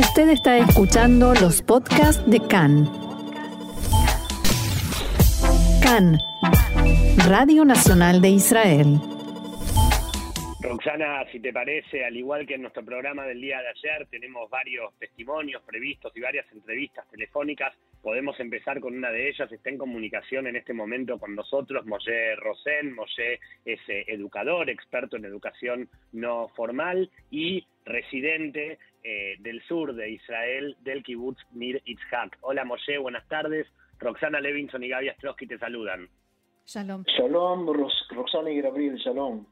Usted está escuchando los podcasts de CAN. CAN, Radio Nacional de Israel. Roxana, si te parece, al igual que en nuestro programa del día de ayer, tenemos varios testimonios previstos y varias entrevistas telefónicas. Podemos empezar con una de ellas. Está en comunicación en este momento con nosotros Moshe Rosen. Moshe es eh, educador, experto en educación no formal y residente eh, del sur de Israel, del kibbutz Mir Itzhak. Hola Moshe, buenas tardes. Roxana Levinson y Gaby Astrosky te saludan. Shalom. Shalom, Roxana y Gabriel, shalom.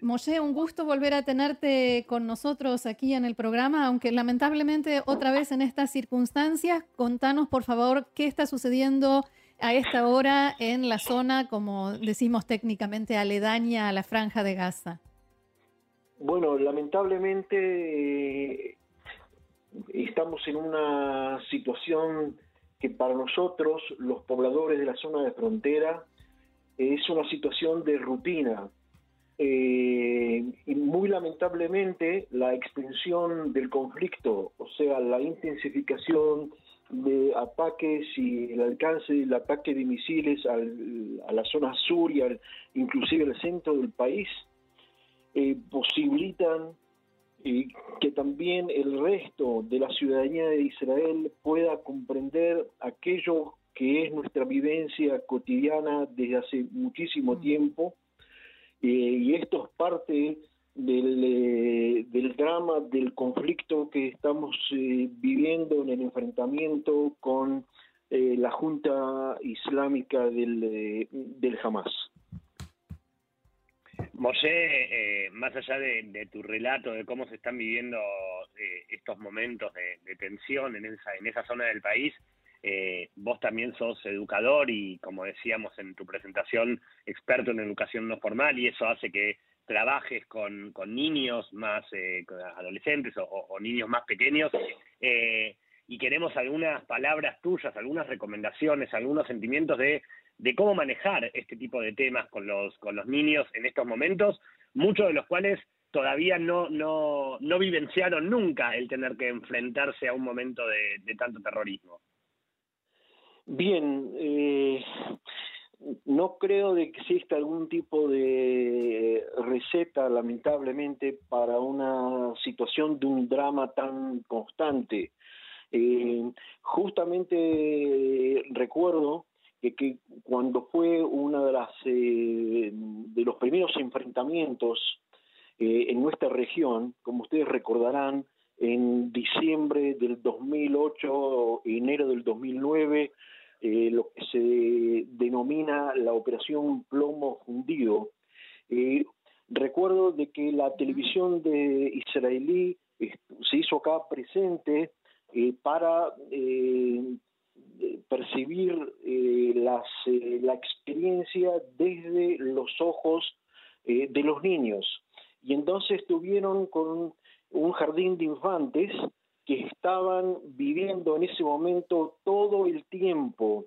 Moshe, un gusto volver a tenerte con nosotros aquí en el programa, aunque lamentablemente otra vez en estas circunstancias, contanos por favor qué está sucediendo a esta hora en la zona, como decimos técnicamente, aledaña a la franja de Gaza. Bueno, lamentablemente eh, estamos en una situación que para nosotros, los pobladores de la zona de frontera, es una situación de rutina. Eh, y muy lamentablemente la extensión del conflicto, o sea, la intensificación de ataques y el alcance del ataque de misiles a la zona sur y al, inclusive al centro del país, eh, posibilitan eh, que también el resto de la ciudadanía de Israel pueda comprender aquello que es nuestra vivencia cotidiana desde hace muchísimo mm. tiempo eh, y esto es parte del, eh, del, drama, del conflicto que estamos eh, viviendo en el enfrentamiento con la Junta Islámica del, del Hamas. Moshe, más allá de, tu relato de cómo se están viviendo estos momentos de, tensión en esa, en esa zona del país, eh, vos también sos educador y, como decíamos en tu presentación, experto en educación no formal y eso hace que trabajes con, niños más eh, adolescentes o, niños más pequeños. Eh, y queremos algunas palabras tuyas, algunas recomendaciones, algunos sentimientos de, de cómo manejar este tipo de temas con los, con los niños en estos momentos, muchos de los cuales todavía no, no, no vivenciaron nunca el tener que enfrentarse a un momento de tanto terrorismo. Bien, eh, no creo de que exista algún tipo de receta, lamentablemente, para una situación de un drama tan constante. Eh, justamente recuerdo que, cuando fue uno de las eh, de los primeros enfrentamientos en nuestra región, como ustedes recordarán, en diciembre del 2008, enero del 2009, eh, lo que se denomina la operación plomo fundido. Eh, recuerdo de que la televisión de israelí se hizo acá presente eh, para percibir las, la experiencia desde los ojos de los niños. Y entonces estuvieron con un jardín de infantes que estaban viviendo en ese momento todo el tiempo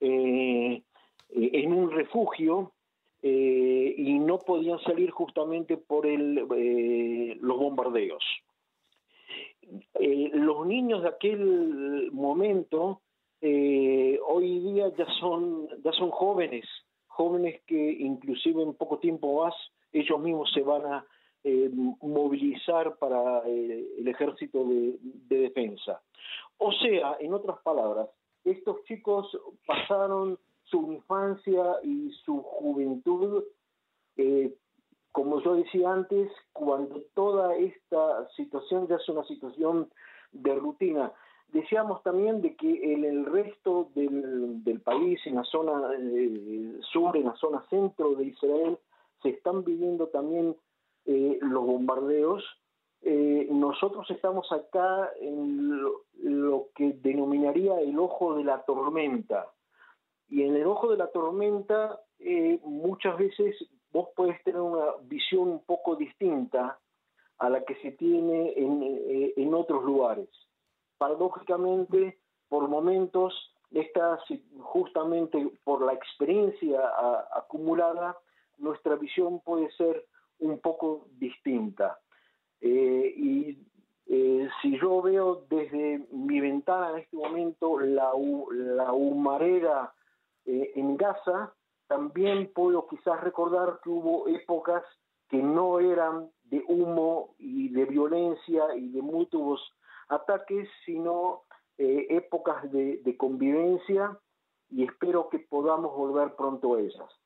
eh, eh, en un refugio eh, y no podían salir justamente por los bombardeos. los niños de aquel momento hoy día ya son, ya son jóvenes, jóvenes que inclusive en poco tiempo más ellos mismos se van a eh, movilizar para eh, el ejército de, defensa. O sea, en otras palabras, estos chicos pasaron su infancia y su juventud, eh, como yo decía antes, cuando toda esta situación ya es una situación de rutina. Decíamos también de que en el resto del, país, en la zona sur, en la zona centro de Israel, se están viviendo también eh, los bombardeos. Eh, nosotros estamos acá en lo, que denominaría el ojo de la tormenta. Y en el ojo de la tormenta eh, muchas veces vos podés tener una visión un poco distinta a la que se tiene en, en otros lugares. Paradójicamente, por momentos, esta, justamente por la experiencia acumulada, nuestra visión puede ser un poco distinta. Eh, y eh, si yo ventana en este momento la, la humareda eh, en Gaza, también puedo quizás recordar que hubo épocas que no eran de humo y de violencia y de mutuos ataques, sino eh, épocas de, de convivencia y espero que podamos volver pronto a ellas.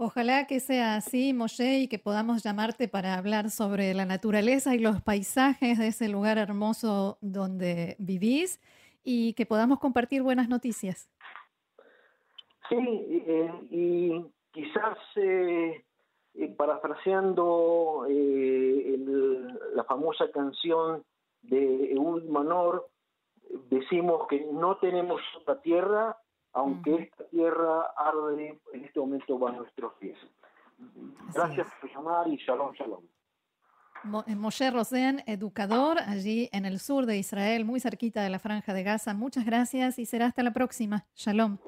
Ojalá que sea así, Moshe, y que podamos llamarte para hablar sobre la naturaleza y los paisajes de ese lugar hermoso donde vivís y que podamos compartir buenas noticias. Sí, eh, y quizás eh, eh, parafraseando la famosa canción de Eud Manor, decimos que no tenemos otra tierra aunque esta tierra arde, en este momento a nuestros pies. Gracias por llamar y shalom, shalom. Eh, Moshe Rosen, educador allí en el sur de Israel, muy cerquita de la franja de Gaza. Muchas gracias y será hasta la próxima. Shalom.